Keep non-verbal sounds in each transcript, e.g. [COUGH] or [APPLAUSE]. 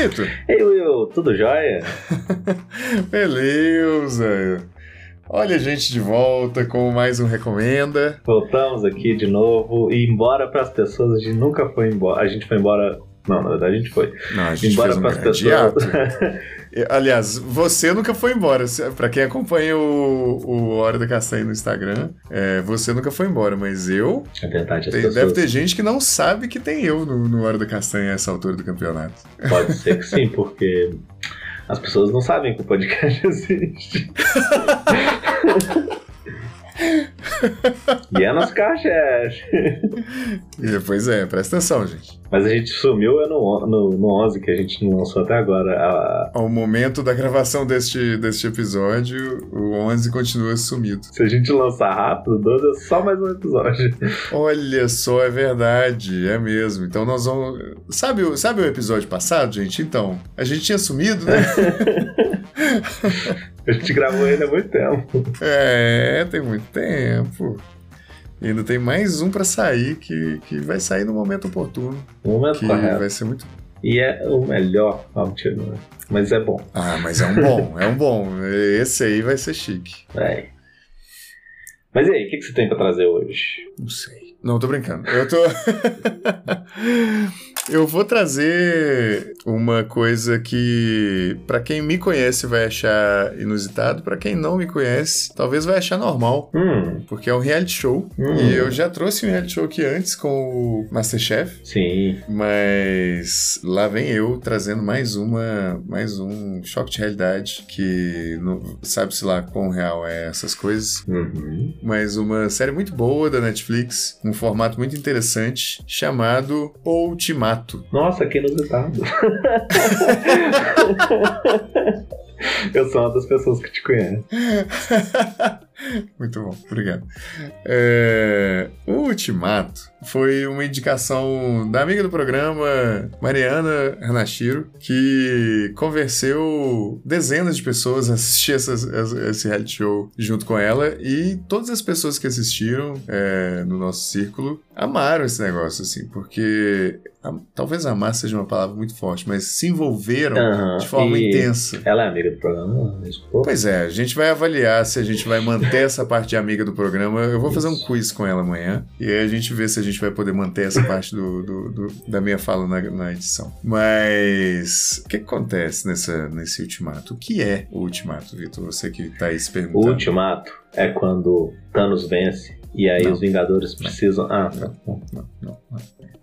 Vitor? Ei, Will, tudo jóia? [LAUGHS] Beleza. Olha a gente de volta com mais um Recomenda. Voltamos aqui de novo e embora para as pessoas, a gente nunca foi embora. A gente foi embora. Não, na verdade a gente foi. Não, a gente embora fez um para grande ato. [LAUGHS] Aliás, você nunca foi embora. Pra quem acompanha o, o Hora da Castanha no Instagram, é, você nunca foi embora, mas eu. é verdade, as tem- pessoas. deve ter gente que não sabe que tem eu no, no Hora da Castanha a essa altura do campeonato. Pode ser que sim, [LAUGHS] porque as pessoas não sabem que o podcast [LAUGHS] existe. E é nos cachés. [LAUGHS] E, pois é, presta atenção, gente. Mas a gente sumiu é no, no, no 11 que a gente não lançou até agora. A- Ao momento da gravação deste, deste episódio, o 11 continua sumido. se a gente lançar rápido, o 12 é só mais um episódio. [LAUGHS] Olha só, é verdade, é mesmo. Então nós vamos. Sabe, o- sabe o episódio passado, gente? Então, a gente tinha sumido, né? [LAUGHS] A gente gravou ele há muito tempo. é, tem muito tempo. E ainda tem mais um pra sair que, que vai sair no momento oportuno. No momento Que correto. vai ser muito. E é o melhor. Ah, mentira, não é. Mas é bom. Ah, mas é um bom, é um bom. Esse aí vai ser chique. É. Mas e aí, o que, que você tem pra trazer hoje? Não sei. Não, tô brincando. Eu tô. [LAUGHS] Eu vou trazer uma coisa que, pra quem me conhece, vai achar inusitado, pra quem não me conhece, talvez vai achar normal. Hum, Porque é um reality show. Hum. E eu já trouxe um reality show aqui antes com o Masterchef. sim. Mas lá vem eu trazendo mais uma, mais um choque de realidade que sabe-se lá quão real é essas coisas. Uhum. Mas uma série muito boa da Netflix, um formato muito interessante, chamado O Ultimato. Nossa, que inusitado. [LAUGHS] Eu sou uma das pessoas que te conhece. [LAUGHS] Muito bom, obrigado. É, o Ultimato foi uma indicação da amiga do programa, Mariana Hanashiro, que convenceu dezenas de pessoas a assistir essas- esse reality show junto com ela e todas as pessoas que assistiram é, no nosso círculo amaram esse negócio, assim, porque a- talvez amar seja uma palavra muito forte, mas se envolveram Aham, de forma intensa. Ela é amiga do programa? Desculpa. Pois é, a gente vai avaliar se a gente vai manter [LAUGHS] essa parte de amiga do programa. Eu vou fazer um quiz com ela amanhã. E aí a gente vê se a gente vai poder manter essa parte do, do- do- da minha fala na, na edição. Mas o que, acontece nessa, nesse ultimato? O que é o ultimato, Vitor? Você que tá aí se O perguntando. ultimato é quando Thanos vence e aí Não. os Vingadores precisam. Ah, tá. Não, não, não, não.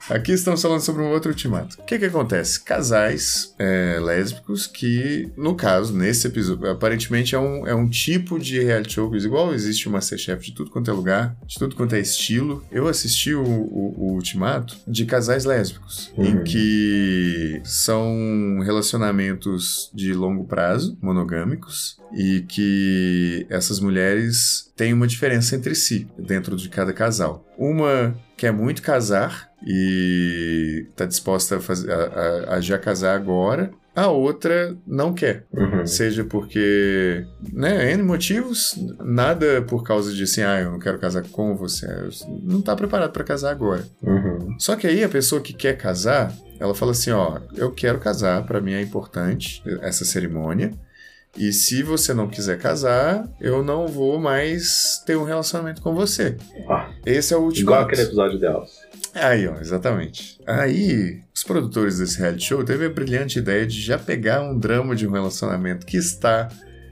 Aqui estamos falando sobre um outro ultimato. O que que acontece? Casais é, lésbicos que, no caso, nesse episódio, aparentemente é um, é um tipo de reality show, igual existe o Masterchef de tudo quanto é lugar, de tudo quanto é estilo. Eu assisti o, o- o ultimato de casais lésbicos, em Uhum. que são relacionamentos de longo prazo, monogâmicos, e que essas mulheres têm uma diferença entre si, dentro de cada casal. Uma quer muito casar e está disposta a, fazer, a, a- a já casar agora. A outra não quer. Uhum. Seja porque, né, N motivos, nada por causa de assim, ah, eu não quero casar com você. Não tá preparado para casar agora. Uhum. Só que aí a pessoa que quer casar, ela fala assim, ó, eu quero casar, para mim é importante essa cerimônia. E se você não quiser casar, eu não vou mais ter um relacionamento com você. Ah, Esse é o último. igual aquele episódio de Elsa. Aí, ó, exatamente. Aí, os produtores desse reality show teve a brilhante ideia de já pegar um drama de um relacionamento que está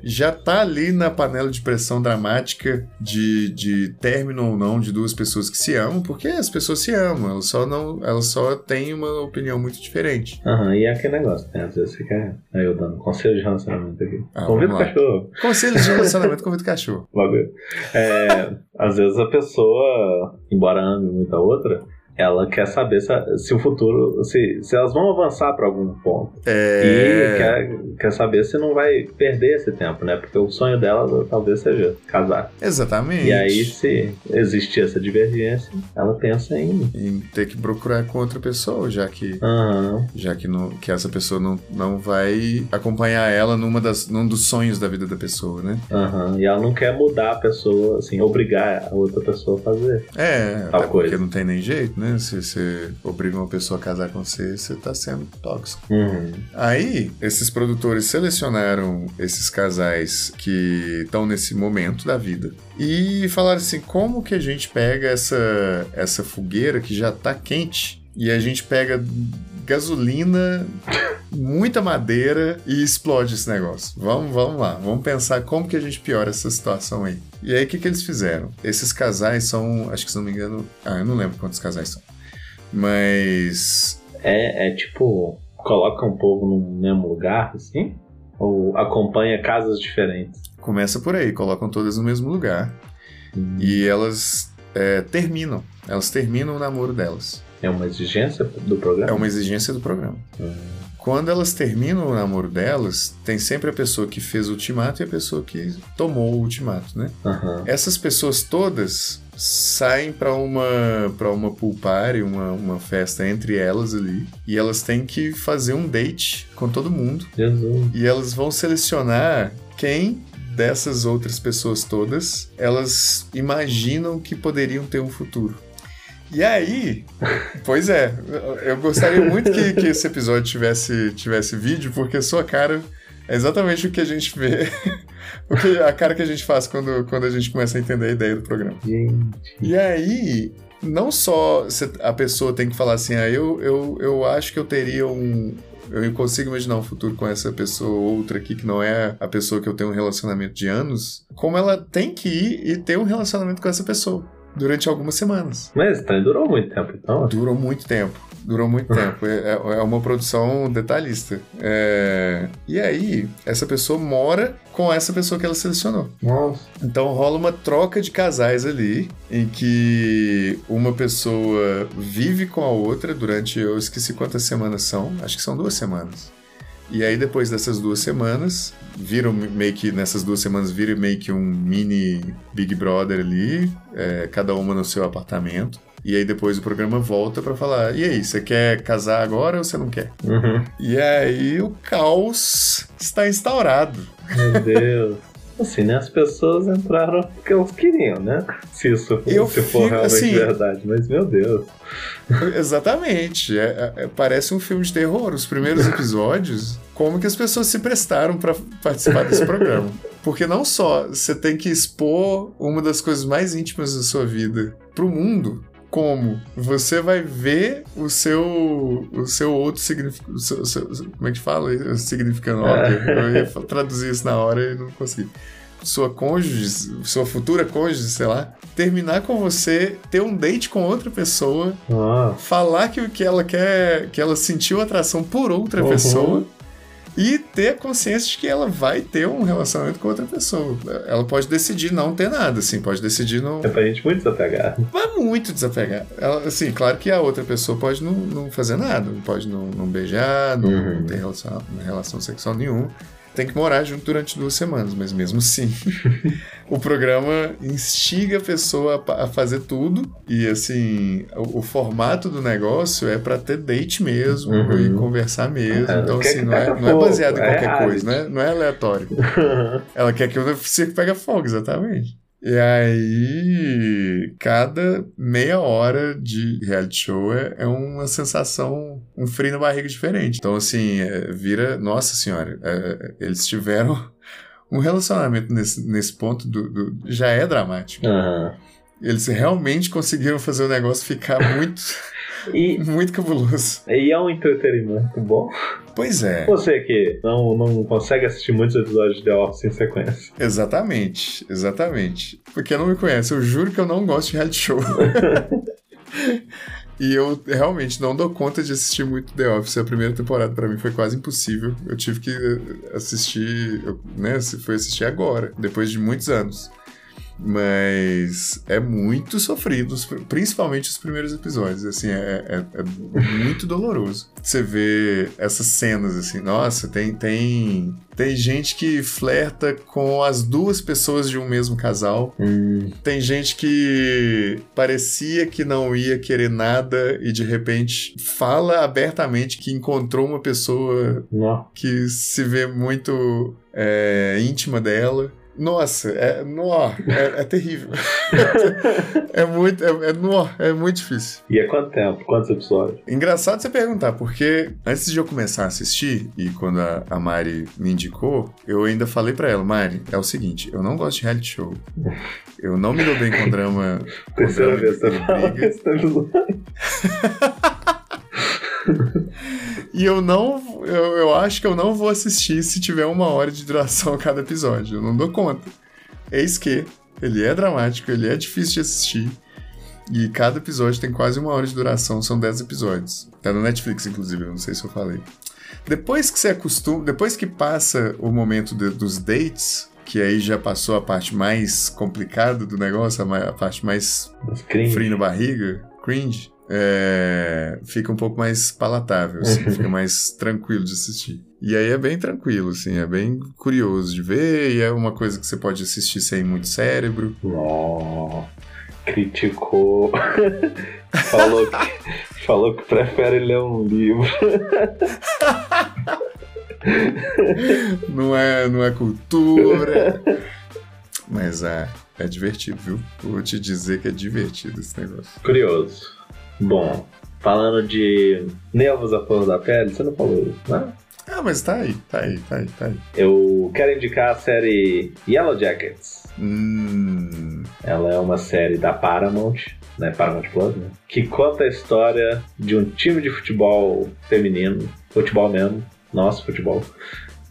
já tá ali na panela de pressão dramática de, de término ou não de duas pessoas que se amam, porque as pessoas se amam, elas só não, elas só têm uma opinião muito diferente. Aham, e é aquele negócio, né? Às vezes você quer. Aí eu dando conselho de relacionamento aqui. Ah, Convida o cachorro. [LAUGHS] Conselhos de relacionamento com o cachorro. Bagulho. É, às vezes a pessoa, embora ame muito a outra, ela quer saber se, se o futuro, se, se elas vão avançar para algum ponto. E É... quer, quer saber se não vai perder esse tempo, né? Porque o sonho dela talvez seja casar. Exatamente. E aí, se existir essa divergência, ela pensa em. Em ter que procurar com outra pessoa, já que Aham, já que, não, que essa pessoa não, não vai acompanhar ela numa das, num dos sonhos da vida da pessoa, né? aham. E ela não quer mudar a pessoa, assim, obrigar a outra pessoa a fazer. É, Tal porque coisa. não tem nem jeito, né? Né? Se você obriga uma pessoa a casar com você, você tá sendo tóxico. Uhum. Aí, esses produtores selecionaram esses casais que estão nesse momento da vida e falaram assim: como que a gente pega essa, essa fogueira que já tá quente e a gente pega gasolina, muita madeira e explode esse negócio. Vamos, vamos lá, vamos pensar como que a gente piora essa situação aí. E aí, o que, que eles fizeram? Esses casais são, acho que se não me engano, ah, eu não lembro quantos casais são, mas É, é tipo, coloca um povo no mesmo lugar, assim? Ou acompanha casas diferentes? começa por aí, colocam todas no mesmo lugar e elas é, terminam, elas terminam o namoro delas. É uma exigência do programa? É uma exigência do programa. Quando elas terminam o namoro delas, tem sempre a pessoa que fez o ultimato e a pessoa que tomou o ultimato, né? Aham. Essas pessoas todas saem para uma para uma pool party, uma, uma festa entre elas ali, e elas têm que fazer um date com todo mundo. Jesus. E elas vão selecionar quem dessas outras pessoas todas elas imaginam que poderiam ter um futuro. E aí, pois é, eu gostaria muito que, que esse episódio tivesse, tivesse vídeo, porque sua cara é exatamente o que a gente vê, [LAUGHS] o que, a cara que a gente faz quando, quando a gente começa a entender a ideia do programa. Gente. E aí, não só a pessoa tem que falar assim, ah, eu, eu, eu acho que eu teria um. Eu consigo imaginar um futuro com essa pessoa ou outra aqui que não é a pessoa que eu tenho um relacionamento de anos, como ela tem que ir e ter um relacionamento com essa pessoa durante algumas semanas. Mas então, durou muito tempo, então. Durou muito tempo. Durou muito [LAUGHS] tempo. É, é uma produção detalhista. É, E aí, essa pessoa mora com essa pessoa que ela selecionou. Nossa. Então rola uma troca de casais ali, em que uma pessoa vive com a outra durante, eu esqueci quantas semanas são, acho que são duas semanas. E aí depois dessas duas semanas, viram meio que, nessas duas semanas, vira meio que um mini Big Brother ali, é, cada uma no seu apartamento. E aí depois o programa volta pra falar, e aí, você quer casar agora ou você não quer? Uhum. E aí o caos está instaurado. Meu Deus. Assim, né? As pessoas entraram porque elas queriam, né? Se isso Eu se for fico, realmente assim- verdade. Mas, meu Deus. Exatamente. É- é- parece um filme de terror. Os primeiros episódios, como que as pessoas se prestaram para participar desse programa. Porque não só você tem que expor uma das coisas mais íntimas da sua vida pro mundo, como você vai ver o seu o seu outro significado. Como é que fala? Significando óbvio. Eu ia traduzir isso na hora e não consegui sua cônjuge, sua futura cônjuge, sei lá, terminar com você, ter um date com outra pessoa, Nossa. falar que, que ela quer, que ela sentiu atração por outra Uhum. pessoa e ter a consciência de que ela vai ter um relacionamento com outra pessoa. Ela pode decidir não ter nada, assim, pode decidir não. É pra gente muito desapegar. Vai muito desapegar. Ela, assim, claro que a outra pessoa pode não, não fazer nada, pode não, não beijar, não, Uhum. não ter relação, relação sexual nenhuma. Tem que morar junto durante duas semanas, mas mesmo assim, [LAUGHS] o programa instiga a pessoa a fazer tudo. E assim, o, o formato do negócio é pra ter date mesmo Uhum. e conversar mesmo. É, então, assim, não é, pega não é baseado em é qualquer reality. coisa, não é, não é aleatório. [LAUGHS] Ela quer que o circo pegue fogo, exatamente. E aí, cada meia hora de reality show é, é uma sensação, um frio na barriga diferente. Então, assim, é, vira. Nossa Senhora, é, eles tiveram [LAUGHS] um relacionamento nesse, nesse ponto do, do- já é dramático. Aham. Eles realmente conseguiram fazer o negócio ficar [LAUGHS] muito, E, muito cabuloso. e é um entretenimento bom. Pois é, Você que não, não consegue assistir muitos episódios de The Office em sequência. exatamente, exatamente. Porque não me conhece, eu juro que eu não gosto de reality show. [LAUGHS] E eu realmente não dou conta de assistir muito The Office. A primeira temporada pra mim foi quase impossível. Eu tive que eh, assistir, né? Foi assistir agora, depois de muitos anos. Mas é muito sofrido, principalmente os primeiros episódios. Assim, é, é- é muito doloroso. Você vê essas cenas assim, nossa, tem, tem, tem gente que flerta com as duas pessoas de um mesmo casal. Hum, Tem gente que parecia que não ia querer nada e de repente fala abertamente que encontrou uma pessoa não. que se vê muito é, íntima dela. Nossa, é, nó, é, é terrível. [LAUGHS] é muito, é, é, nó, é muito difícil. E é quanto tempo? Quantos episódios? Engraçado você perguntar, porque antes de eu começar a assistir, e quando a, a Mari me indicou, eu ainda falei para ela, Mari, é o seguinte, eu não gosto de reality show. Eu não me dou bem com drama. [LAUGHS] Terceira vez você fala [LAUGHS] e eu não. Eu, eu acho que eu não vou assistir se tiver uma hora de duração cada episódio. Eu não dou conta. Eis que ele é dramático, ele é difícil de assistir. E cada episódio tem quase uma hora de duração, são 10 episódios. Tá no Netflix, inclusive, eu não sei se eu falei. Depois que você acostuma, depois que passa o momento de, dos dates, que aí já passou a parte mais complicada do negócio, a, a parte mais frio na barriga, cringe, é, fica um pouco mais palatável, assim, [LAUGHS] fica mais tranquilo de assistir. E aí é bem tranquilo, assim, é bem curioso de ver e é uma coisa que você pode assistir sem muito cérebro. Oh, criticou. [LAUGHS] falou, que, falou que prefere ler um livro. [LAUGHS] não, é, não é cultura. Mas é, é divertido, viu? Vou te dizer que é divertido esse negócio. Curioso. Bom, falando de nervos à flor da pele, você não falou isso, né? Ah, mas tá aí, tá aí, tá aí, tá aí. Eu quero indicar a série Yellow Jackets. Hum. Ela é uma série da Paramount, né? Paramount Plus, né? Que conta a história de um time de futebol feminino, futebol mesmo, nosso futebol,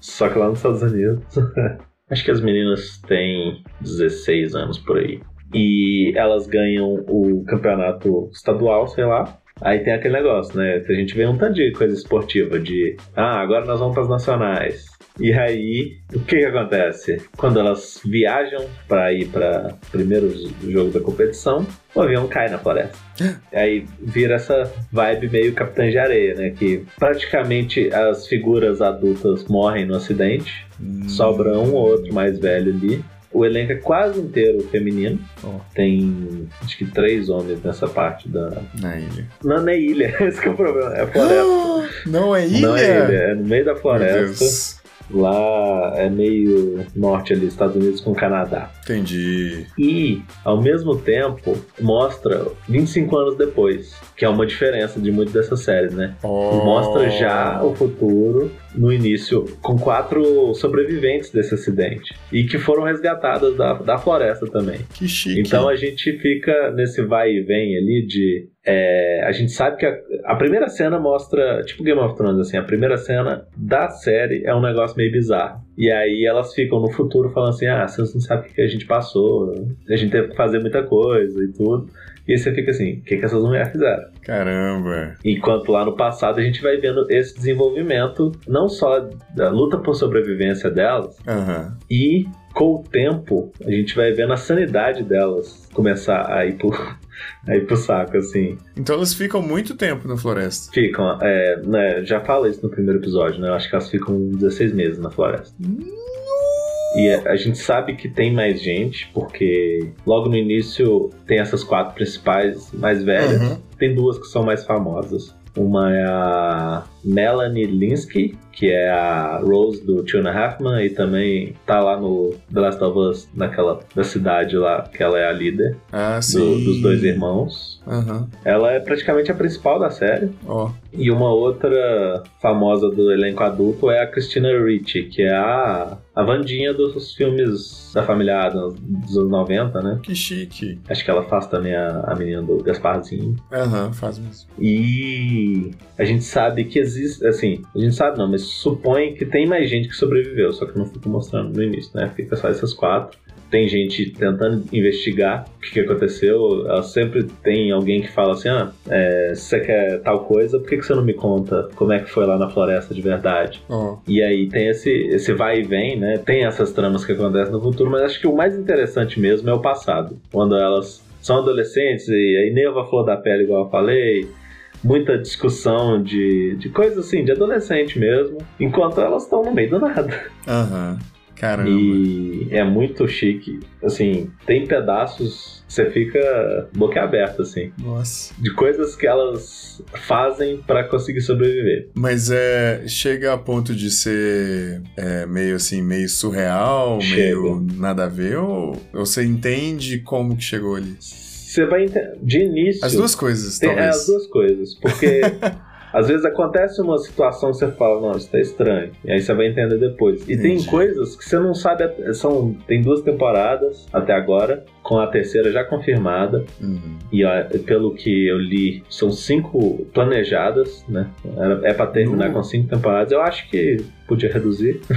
só que lá nos Estados Unidos. [LAUGHS] Acho que as meninas têm 16 anos por aí e elas ganham o campeonato estadual, sei lá. Aí tem aquele negócio, né? A gente vê um tanto de coisa esportiva, de ah, agora nós vamos para as nacionais. E aí, o que, que acontece? Quando elas viajam para ir para primeiro jogo da competição, o avião cai na floresta. [GASPS] aí vira essa vibe meio Capitã de Areia, né? Que praticamente as figuras adultas morrem no acidente, hum. sobra um ou outro mais velho ali. O elenco é quase inteiro feminino. Oh. Tem acho que três homens nessa parte da. Na ilha. Não, não é ilha, [LAUGHS] esse que é o problema. É floresta. [GASPS] não é ilha? Não é ilha, é no meio da floresta. Lá é meio norte ali, Estados Unidos com Canadá. Entendi. E, ao mesmo tempo, mostra 25 anos depois, que é uma diferença de muitas dessas séries, né? Oh. Mostra já o futuro no início com quatro sobreviventes desse acidente e que foram resgatadas da, da floresta também. Que chique. Então a gente fica nesse vai e vem ali de é, a gente sabe que a, a, primeira cena mostra, tipo Game of Thrones, assim, a primeira cena da série é um negócio meio bizarro. E aí elas ficam no futuro falando assim: ah, vocês não sabem o que a gente passou, a gente teve que fazer muita coisa e tudo. E aí você fica assim: o que, que essas mulheres fizeram? Caramba! Enquanto lá no passado a gente vai vendo esse desenvolvimento, não só da luta por sobrevivência delas, uhum. e com o tempo a gente vai vendo a sanidade delas começar a ir por, aí pro saco, assim. Então elas ficam muito tempo na floresta. Ficam, é, né, já fala isso no primeiro episódio, né? Eu acho que elas ficam 16 meses na floresta. E a gente sabe que tem mais gente, porque logo no início tem essas quatro principais mais velhas. Uhum. Tem duas que são mais famosas. Uma é a Melanie Linsky, que é a Rose do Two and a Half Men, e também tá lá no The Last of Us, naquela da cidade lá, que ela é a líder ah, do, dos dois irmãos. Uhum. Ela é praticamente a principal da série. Oh. E uma outra famosa do elenco adulto é a Christina Ricci, que é a, a Vandinha dos filmes da família Adams dos anos 90, né? Que chique. Acho que ela faz também a, a menina do Gasparzinho. Aham, uhum, faz mesmo. E a gente sabe que existe, assim, a gente sabe não, mas supõe que tem mais gente que sobreviveu, só que não fica mostrando no início, né? Fica só essas quatro tem gente tentando investigar o que, que aconteceu. Ela sempre tem alguém que fala assim: ah, é, se você quer tal coisa, por que, que você não me conta como é que foi lá na floresta de verdade? Oh. E aí tem esse, esse vai e vem, né? Tem essas tramas que acontecem no futuro, mas acho que o mais interessante mesmo é o passado. Quando elas são adolescentes e aí neva a flor da pele, igual eu falei muita discussão de, de coisas assim, de adolescente mesmo, enquanto elas estão no meio do nada. Aham. Uhum. Caramba. E é muito chique. Assim, tem pedaços você fica boquiaberto, assim. Nossa. De coisas que elas fazem para conseguir sobreviver. Mas é, chega a ponto de ser é, meio assim, meio surreal, Chega. meio nada a ver, ou, ou você entende como que chegou ali? Você vai entender. De início. As duas coisas, tem, é, talvez. as duas coisas. Porque [LAUGHS] às vezes acontece uma situação que você fala, não, isso tá estranho. E aí você vai entender depois. E tem Entendi. coisas que você não sabe. São, tem duas temporadas até agora, com a terceira já confirmada. Uhum. E ó, pelo que eu li, são cinco planejadas, né? Era- É pra terminar Uh. com cinco temporadas. Eu acho que podia reduzir. [LAUGHS]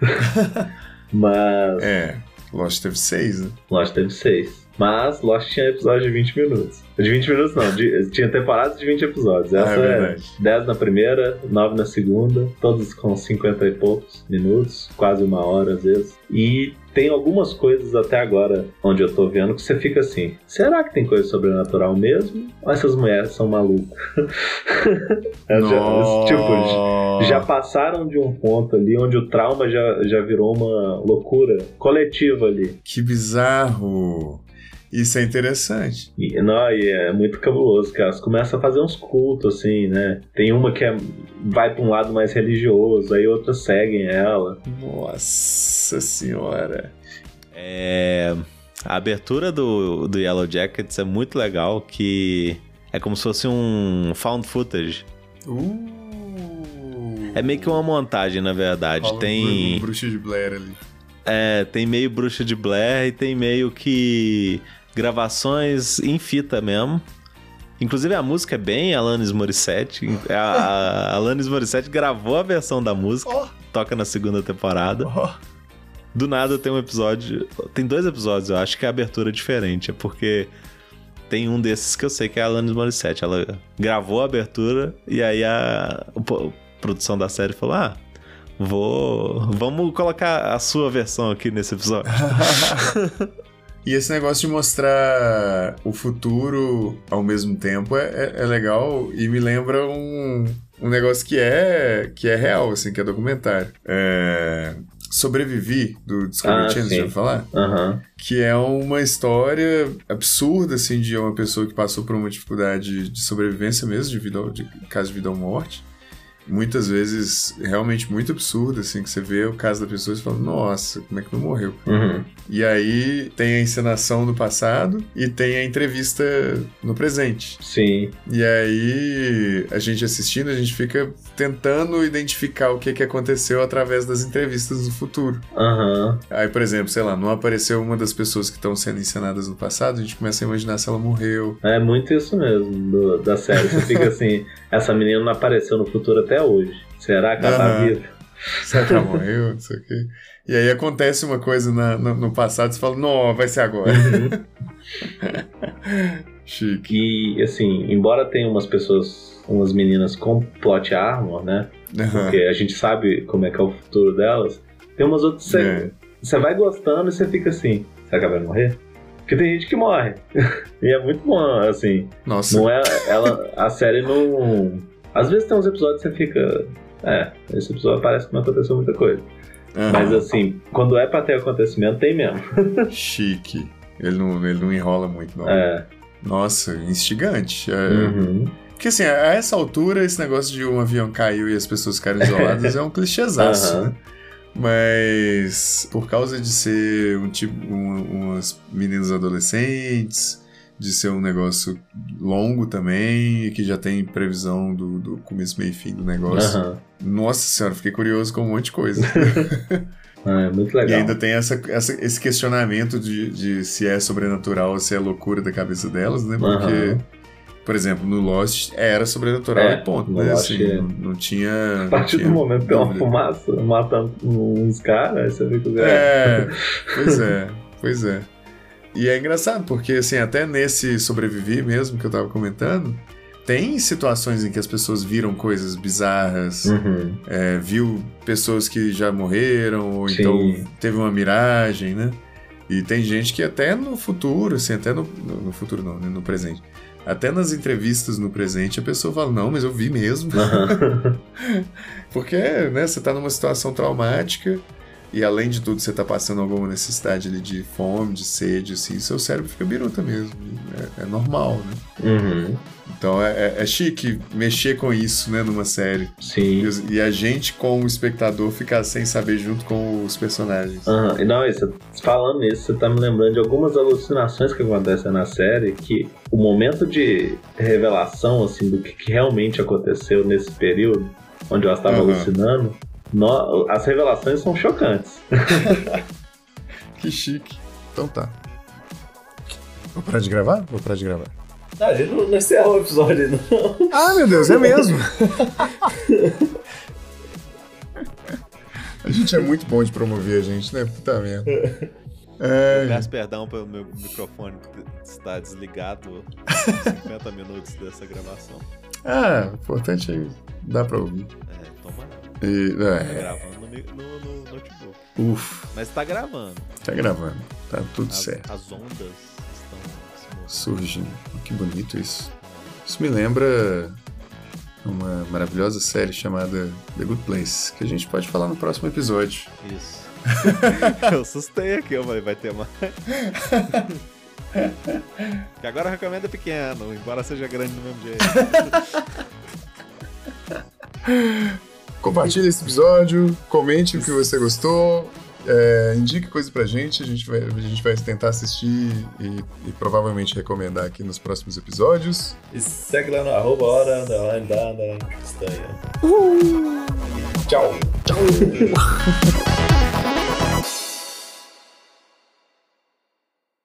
[LAUGHS] Mas É, Lost teve seis, né? Lost teve seis. Mas Lost tinha episódio de 20 minutos. De 20 minutos não, de- tinha temporadas de 20 episódios. Ah, Essa é é, verdade. 10 na primeira, 9 na segunda, todos com 50 e poucos minutos, quase uma hora às vezes. E tem algumas coisas até agora, onde eu tô vendo, que você fica assim: será que tem coisa sobrenatural mesmo? Ou essas mulheres são malucas? [LAUGHS] Já- tipo, já passaram de um ponto ali onde o trauma já, já virou uma loucura coletiva ali. Que bizarro! Isso é interessante. E, não, e é muito cabuloso, que elas começam a fazer uns cultos, assim, né? Tem uma que é, vai pra um lado mais religioso, aí outras seguem ela. Nossa senhora. É, a abertura do, do Yellow Jackets é muito legal, que é como se fosse um found footage. Uh. É meio que uma montagem, na verdade. Um tem, bruxo de Blair ali. é, tem meio bruxa de Blair e tem meio que gravações em fita mesmo. Inclusive a música é bem Alanis Morissette. A, a [LAUGHS] Alanis Morissette gravou a versão da música, Ó, toca na segunda temporada. ó. Do nada tem um episódio. Tem dois episódios, eu acho que a abertura é diferente. É porque tem um desses que eu sei que é a Alanis Morissette. Ela gravou a abertura e aí a, a produção da série falou: Ah, vou. Vamos colocar a sua versão aqui nesse episódio. [LAUGHS] E esse negócio de mostrar o futuro ao mesmo tempo é, é- é legal e me lembra um, um negócio que é, que é real, assim, que é documentário. É, Sobrevivi, do Discovery Ah, Channel, sim. já falar? Aham. Que é uma história absurda, assim, de uma pessoa que passou por uma dificuldade de sobrevivência mesmo, de, vida, de caso de vida ou morte. Muitas vezes, realmente muito absurda, assim, que você vê o caso da pessoa e fala, nossa, como é que não morreu? Uhum. E aí tem a encenação no passado e tem a entrevista no presente. Sim. E aí a gente assistindo, a gente fica tentando identificar o que, que aconteceu através das entrevistas no futuro. Aham. Aí, por exemplo, sei lá, não apareceu uma das pessoas que estão sendo encenadas no passado, a gente começa a imaginar se ela morreu. É muito isso mesmo do- da série. Você fica [LAUGHS] assim, essa menina não apareceu no futuro até hoje. Será que ela tá viva? [LAUGHS] Será que ela morreu? Não sei o quê. E aí acontece uma coisa na- no, no passado, você fala, não, vai ser agora. [LAUGHS] Chique. E assim, embora tenha umas pessoas, umas meninas com plot armor, né? Aham. Porque a gente sabe como é que é o futuro delas. Tem umas outras que É. você, você vai gostando e você fica assim, será que ela vai morrer? Porque tem gente que morre. [LAUGHS] e é muito bom, assim. Nossa, Não é. Ela, a série não. Às vezes tem uns episódios que você fica. É, esse episódio parece que não aconteceu muita coisa. Aham. Mas assim, quando é pra ter acontecimento, tem mesmo. [LAUGHS] Chique. Ele não, ele não enrola muito, não. É. Nossa, instigante. É, Uhum. Porque assim, a essa altura, esse negócio de um avião caiu e as pessoas ficaram isoladas [LAUGHS] é um clichêzaço, Aham. né? Mas por causa de ser um tipo, um- umas meninas adolescentes, de ser um negócio longo também, e que já tem previsão do, do começo, meio e fim do negócio. Aham. Nossa senhora, fiquei curioso com um monte de coisa. [LAUGHS] Ah, é muito E legal. ainda tem essa, essa- esse questionamento de, de se é sobrenatural ou se é loucura da cabeça delas, né? Porque, Aham. por exemplo, no Lost era sobrenatural É, e ponto, né? Assim, é. não, não tinha. A partir tinha do momento que tem uma fumaça matando uns caras, você fica. É, pois é, pois é. E é engraçado, porque assim, até nesse sobreviver mesmo que eu tava comentando, tem situações em que as pessoas viram coisas bizarras, Uhum. é, viu pessoas que já morreram, ou Sim. então teve uma miragem, né? E tem gente que até no futuro, assim, até no, no futuro não, né, no presente. Até nas entrevistas no presente a pessoa fala, não, mas eu vi mesmo. Aham. [LAUGHS] Porque, né, você tá numa situação traumática e além de tudo você tá passando alguma necessidade ali de fome, de sede, assim, seu cérebro fica biruta mesmo. É, é normal, né? Uhum. Então é, é, é chique mexer com isso, né, numa série. Sim. E, e a gente, como espectador, ficar sem saber junto com os personagens. E Não, isso, falando nisso, você tá me lembrando de algumas alucinações que acontecem na série, que o momento de revelação, assim, do que, que realmente aconteceu nesse período, onde elas estavam Aham. alucinando, nó- as revelações são chocantes. [LAUGHS] Que chique. Então tá. Vou parar de gravar? Vou parar de gravar. a gente não, não encerrou o episódio, não. Ah, meu Deus, é mesmo. [LAUGHS] a gente é muito bom de promover a gente, né? Puta merda. É, Peço perdão pelo meu microfone estar desligado 50 minutos dessa gravação. ah, o importante é dar pra ouvir. É, toma E, Tá é, gravando no, no- no notebook. ufa, Mas tá gravando. tá gravando. Tá tudo As, certo. as ondas estão. Surgindo. Que bonito isso. Isso me lembra uma maravilhosa série chamada The Good Place, que a gente pode falar no próximo episódio. Isso. [LAUGHS] eu assustei aqui, eu falei, vai ter mais. [LAUGHS] que agora eu recomendo é pequeno, embora seja grande do mesmo jeito. [LAUGHS] Compartilhe esse episódio, comente o que você gostou, é, indique coisa pra gente, a gente vai, a gente vai tentar assistir e, e provavelmente recomendar aqui nos próximos episódios. E segue lá no arroba hora, da, castanha. Tchau! Tchau! [LAUGHS]